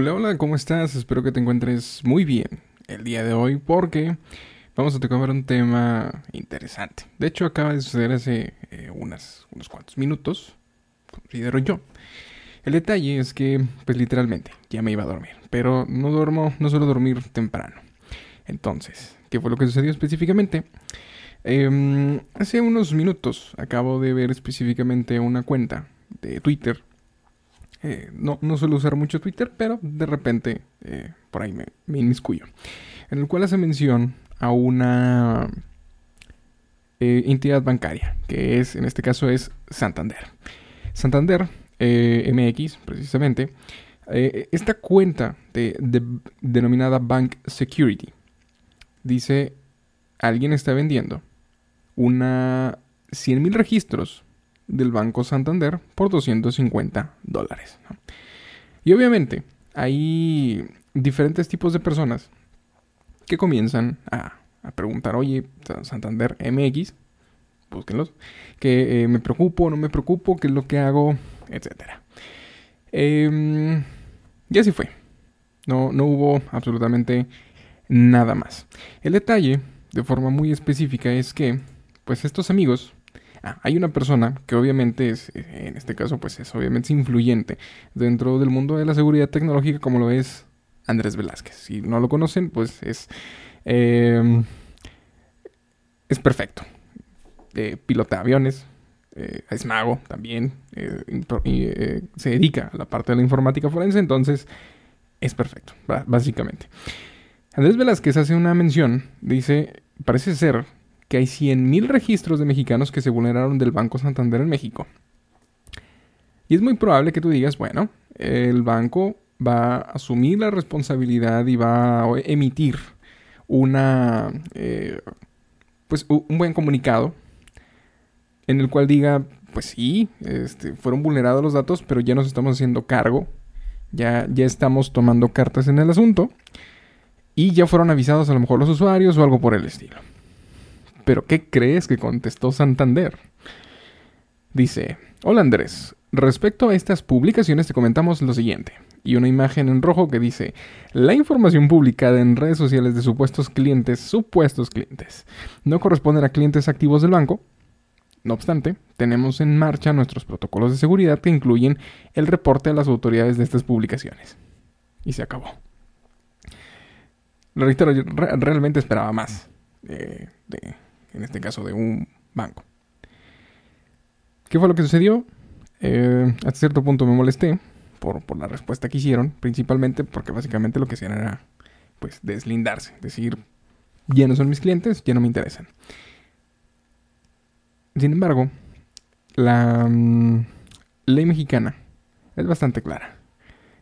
Hola, hola, ¿cómo estás? Espero que te encuentres muy bien el día de hoy porque vamos a tocar un tema interesante. De hecho, acaba de suceder hace eh, unos cuantos minutos, considero yo. El detalle es que, pues literalmente, ya me iba a dormir, pero no duermo, no suelo dormir temprano. Entonces, ¿qué fue lo que sucedió específicamente? Em, hace unos minutos acabo de ver específicamente una cuenta de Twitter. Eh, no, no suelo usar mucho Twitter, pero de repente eh, por ahí me, inmiscuyo. En el cual hace mención a una eh, entidad bancaria, que es, en este caso, es Santander. Santander MX, precisamente, esta cuenta de, denominada Bank Security, dice, alguien está vendiendo una 100.000 registros del Banco Santander por 250 dólares. Y obviamente hay diferentes tipos de personas que comienzan a, preguntar, oye, Santander MX, búsquenlos, que eh, me preocupo, no me preocupo, qué es lo que hago, etc. Em, y así fue. No, no hubo absolutamente nada más. El detalle, de forma muy específica, es que, pues estos amigos Ah, hay una persona que obviamente es, en este caso, pues es obviamente influyente dentro del mundo de la seguridad tecnológica como lo es Andrés Velázquez. Si no lo conocen, pues es... Em, es perfecto. Eh, pilota aviones, eh, es mago también, eh, se dedica a la parte de la informática forense, entonces es perfecto, básicamente. Andrés Velázquez hace una mención, dice, parece ser que hay 100.000 registros de mexicanos que se vulneraron del Banco Santander en México. Y es muy probable que tú digas, bueno, el banco va a asumir la responsabilidad y va a emitir una, eh, pues un buen comunicado en el cual diga, pues sí, este, fueron vulnerados los datos, pero ya nos estamos haciendo cargo, ya, ya estamos tomando cartas en el asunto y ya fueron avisados a lo mejor los usuarios o algo por el estilo. Pero ¿qué crees que contestó Santander? Dice, hola Andrés, respecto a estas publicaciones te comentamos lo siguiente. Y una imagen en rojo que dice, la información publicada en redes sociales de supuestos clientes, supuestos clientes, no corresponden a clientes activos del banco. No obstante, tenemos en marcha nuestros protocolos de seguridad que incluyen el reporte a las autoridades de estas publicaciones. Y se acabó. realmente esperaba más en este caso de un banco. ¿Qué fue lo que sucedió? Eh, hasta cierto punto me molesté por, la respuesta que hicieron, principalmente porque básicamente lo que hacían era pues deslindarse, decir, ya no son mis clientes, ya no me interesan. Sin embargo, la mm, ley mexicana es bastante clara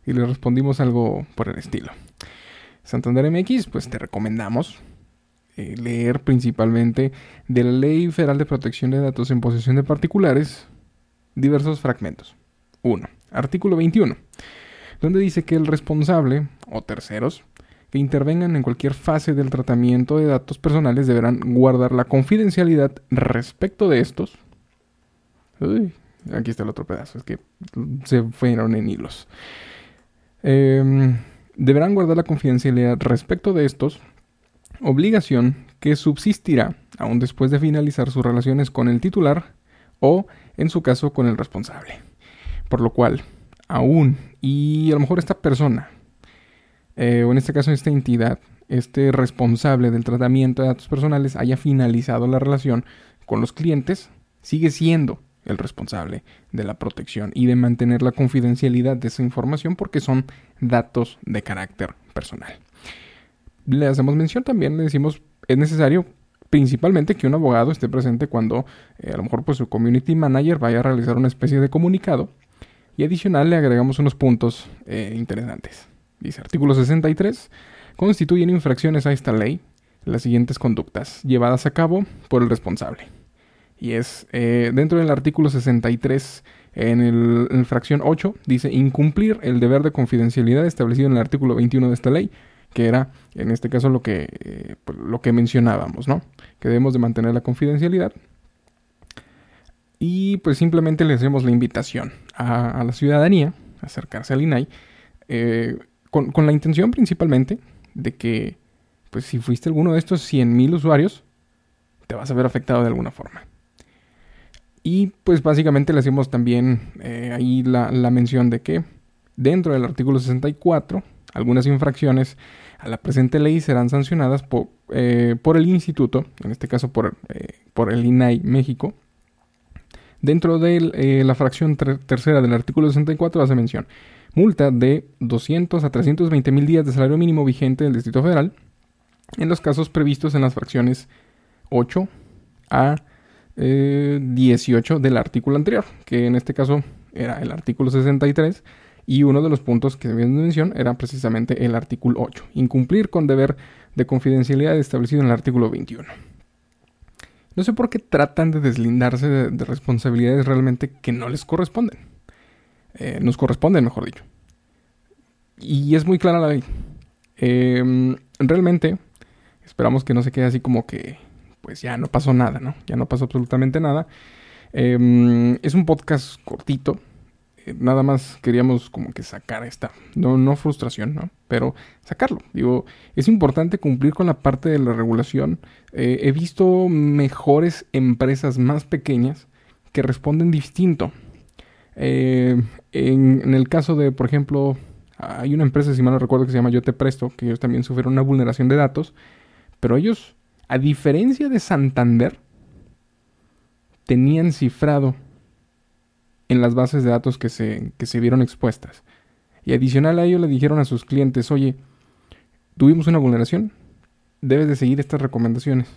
y le respondimos algo por el estilo. Santander MX, pues te recomendamos leer principalmente de la Ley Federal de Protección de Datos en posesión de particulares diversos fragmentos. 1. Artículo 21, donde dice que el responsable o terceros que intervengan en cualquier fase del tratamiento de datos personales deberán guardar la confidencialidad respecto de estos. Uy, aquí está el otro pedazo, es que se fueron en hilos. Em, deberán guardar la confidencialidad respecto de estos obligación que subsistirá aún después de finalizar sus relaciones con el titular o, en su caso, con el responsable. Por lo cual, aún, y a lo mejor esta persona, eh, o en este caso esta entidad, este responsable del tratamiento de datos personales haya finalizado la relación con los clientes, sigue siendo el responsable de la protección y de mantener la confidencialidad de esa información porque son datos de carácter personal le hacemos mención también, le decimos, es necesario principalmente que un abogado esté presente cuando eh, a lo mejor pues su community manager vaya a realizar una especie de comunicado y adicional le agregamos unos puntos eh, interesantes. Dice artículo 63, constituyen infracciones a esta ley las siguientes conductas llevadas a cabo por el responsable. Y es eh, dentro del artículo 63, en, el, en fracción 8, dice incumplir el deber de confidencialidad establecido en el artículo 21 de esta ley que era en este caso lo que, eh, pues, lo que mencionábamos, ¿no? Que debemos de mantener la confidencialidad. Y pues simplemente le hacemos la invitación a, la ciudadanía a acercarse al INAI eh, con, con la intención principalmente de que, pues si fuiste alguno de estos 100.000 usuarios, te vas a ver afectado de alguna forma. Y pues básicamente le hacemos también eh, ahí la, mención de que dentro del artículo 64, algunas infracciones a la presente ley serán sancionadas por, eh, por el instituto, en este caso por, eh, el INAI México. Dentro de la fracción tercera del artículo 64 hace mención multa de 200 a 320 mil días de salario mínimo vigente del Distrito Federal en los casos previstos en las fracciones 8 a 18 eh, del artículo anterior, que en este caso era el artículo 63 y uno de los puntos que debían de mención era precisamente el artículo 8, incumplir con deber de confidencialidad establecido en el artículo 21. No sé por qué tratan de deslindarse de, responsabilidades realmente que no les corresponden. Eh, nos corresponden, mejor dicho. Y es muy clara la ley. Em, realmente, esperamos que no se quede así como que pues ya no pasó nada, ¿no? Ya no pasó absolutamente nada. Em, es un podcast cortito. Nada más queríamos como que sacar esta, no, no frustración, ¿no? Pero sacarlo. Digo, es importante cumplir con la parte de la regulación. Eh, he visto mejores empresas más pequeñas que responden distinto. Eh, en, en, el caso de, por ejemplo, hay una empresa, si mal no recuerdo, que se llama Yo Te Presto, que ellos también sufrieron una vulneración de datos, pero ellos a diferencia de Santander, tenían cifrado en las bases de datos que se, que se vieron expuestas. Y adicional a ello le dijeron a sus clientes, oye, tuvimos una vulneración, debes de seguir estas recomendaciones.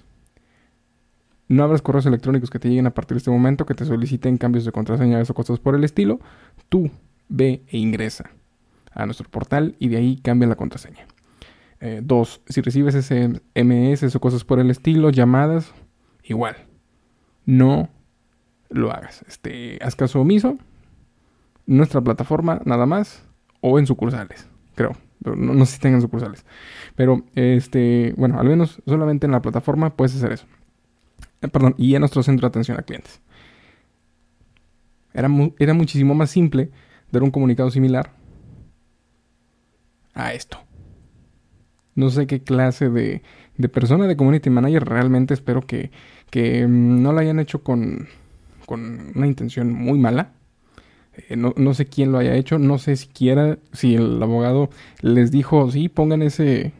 No abras correos electrónicos que te lleguen a partir de este momento, que te soliciten cambios de contraseña o cosas por el estilo. Tú ve e ingresa a nuestro portal y de ahí cambia la contraseña. Eh, dos, si recibes SMS o cosas por el estilo, llamadas, igual. No lo hagas. Este, haz caso omiso. Nuestra plataforma, nada más. O en sucursales, creo. no, sé si tengan sucursales. Pero, este, bueno, al menos solamente en la plataforma puedes hacer eso. Eh, perdón, y en nuestro centro de atención a clientes. Era, era muchísimo más simple dar un comunicado similar a esto. No sé qué clase de, de persona de community manager realmente espero que, que mm, no lo hayan hecho con, con una intención muy mala. Eh, no, no, sé quién lo haya hecho, no sé siquiera si el abogado les dijo, sí, pongan ese,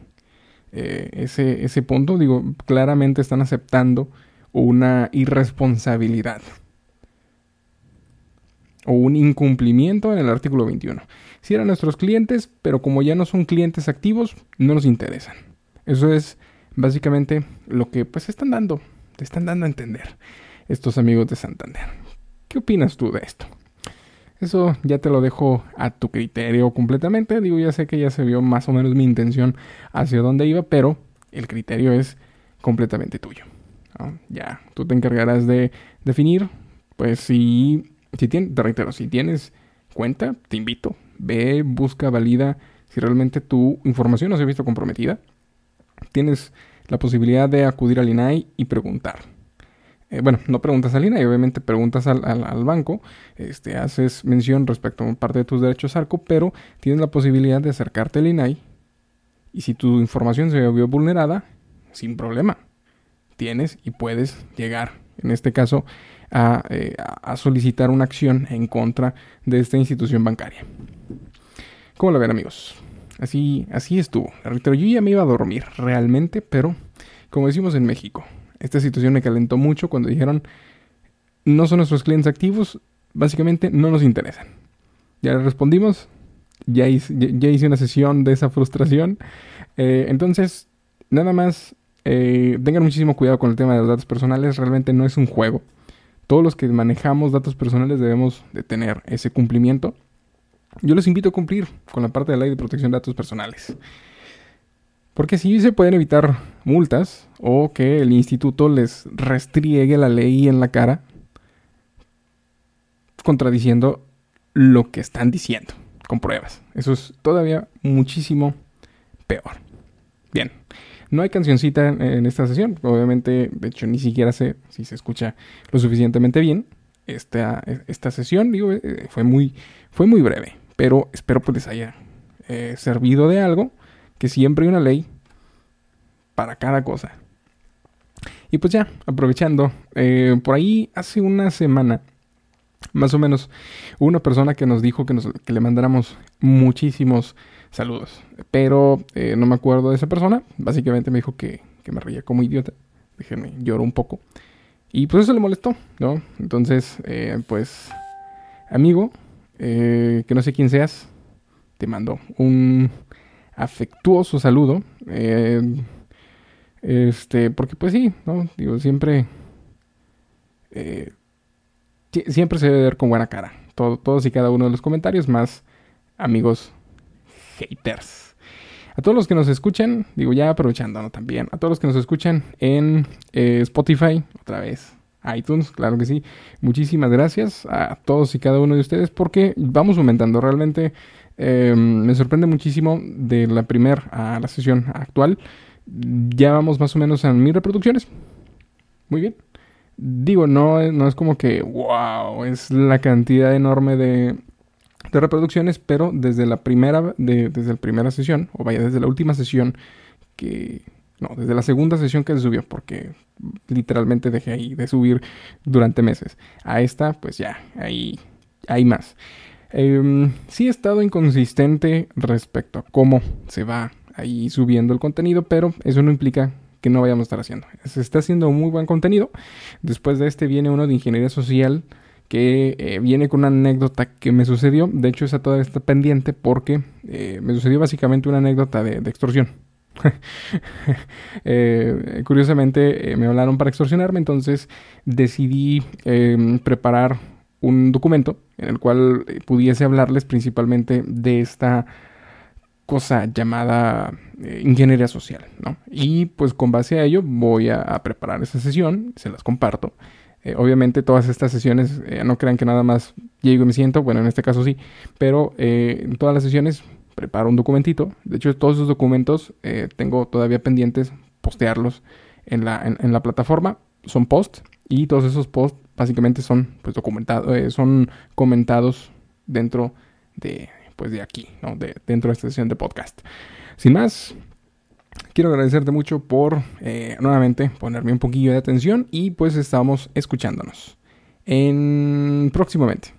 eh, ese, ese punto. Digo, claramente están aceptando una irresponsabilidad o un incumplimiento en el artículo 21. Si eran nuestros clientes, pero como ya no son clientes activos, no nos interesan. Eso es básicamente lo que pues están dando, te están dando a entender estos amigos de Santander. ¿Qué opinas tú de esto? Eso ya te lo dejo a tu criterio completamente. Digo, ya sé que ya se vio más o menos mi intención hacia dónde iba, pero el criterio es completamente tuyo. Ya, tú te encargarás de definir, pues si, si tienes, te reitero, si tienes cuenta, te invito, ve, busca, valida si realmente tu información no se ha visto comprometida. Tienes la posibilidad de acudir al INAI y preguntar. Eh, bueno, no preguntas al INAI, obviamente preguntas al, al, banco, este, haces mención respecto a parte de tus derechos ARCO, pero tienes la posibilidad de acercarte al INAI y si tu información se vio vulnerada, sin problema, tienes y puedes llegar, en este caso, eh, a, solicitar una acción en contra de esta institución bancaria. ¿Cómo lo ven amigos? Así, así estuvo. Yo ya me iba a dormir realmente, pero como decimos en México, esta situación me calentó mucho cuando dijeron no son nuestros clientes activos, básicamente no nos interesan. Ya le respondimos, ya hice, una sesión de esa frustración. Eh, entonces, nada más, eh, tengan muchísimo cuidado con el tema de los datos personales, realmente no es un juego todos los que manejamos datos personales debemos de tener ese cumplimiento. Yo les invito a cumplir con la parte de la ley de protección de datos personales. Porque si se pueden evitar multas o que el instituto les restriegue la ley en la cara contradiciendo lo que están diciendo con pruebas. Eso es todavía muchísimo peor. Bien, no hay cancioncita en, esta sesión. Obviamente, de hecho, ni siquiera sé si se escucha lo suficientemente bien. Esta, esta sesión, digo, eh, fue muy, fue muy breve. Pero espero pues les haya eh, servido de algo, que siempre hay una ley para cada cosa. Y pues ya, aprovechando, eh, por ahí hace una semana, más o menos, hubo una persona que nos dijo que, nos, que le mandáramos muchísimos saludos. Pero eh, no me acuerdo de esa persona. Básicamente me dijo que, que me reía como idiota. Déjenme, lloro un poco. Y pues eso le molestó, ¿no? Entonces, eh, pues, amigo, que no sé quién seas, te mando un afectuoso saludo. Este, porque pues sí, ¿no? Digo, siempre... Eh, siempre se debe ver con buena cara. todos y cada uno de los comentarios, más amigos haters. A todos los que nos escuchan, digo ya aprovechando también, a todos los que nos escuchan en eh, Spotify, otra vez, iTunes, claro que sí. Muchísimas gracias a todos y cada uno de ustedes porque vamos aumentando. Realmente eh, me sorprende muchísimo de la primera a la sesión actual ya vamos más o menos a mil reproducciones. Muy bien. Digo, no, no es como que, wow, es la cantidad enorme de, reproducciones, pero desde la primera, de, desde la primera sesión, o vaya, desde la última sesión que, no, desde la segunda sesión que se subió, porque literalmente dejé ahí de subir durante meses. A esta, pues ya, ahí hay más. Eh, sí he estado inconsistente respecto a cómo se va ahí subiendo el contenido, pero eso no implica que no vayamos a estar haciendo. Se está haciendo muy buen contenido. Después de este viene uno de ingeniería social que eh, viene con una anécdota que me sucedió. De hecho, esa todavía está pendiente porque eh, me sucedió básicamente una anécdota de, extorsión. Eh, curiosamente me hablaron para extorsionarme, entonces decidí em, preparar un documento en el cual pudiese hablarles principalmente de esta cosa llamada eh, ingeniería social, ¿no? Y pues con base a ello voy a, preparar esa sesión, se las comparto. Eh, obviamente todas estas sesiones, eh, no crean que nada más llego y me siento, bueno, en este caso sí, pero en todas las sesiones preparo un documentito. De hecho, todos esos documentos tengo todavía pendientes postearlos en la, en, la plataforma. Son posts y todos esos posts básicamente son pues documentados, son comentados dentro de, pues de aquí, ¿no? de, dentro de esta sesión de podcast. Sin más, quiero agradecerte mucho por eh, nuevamente ponerme un poquillo de atención y pues estamos escuchándonos en próximamente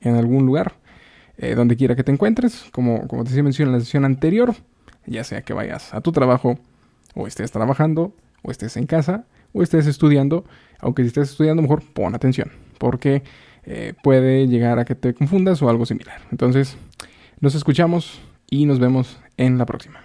en algún lugar eh, donde quiera que te encuentres como, como te mencioné en la sesión anterior ya sea que vayas a tu trabajo o estés trabajando o estés en casa o estés estudiando aunque si estés estudiando mejor pon atención porque eh, puede llegar a que te confundas o algo similar entonces nos escuchamos y nos vemos en la próxima.